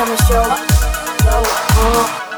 Every time show. up,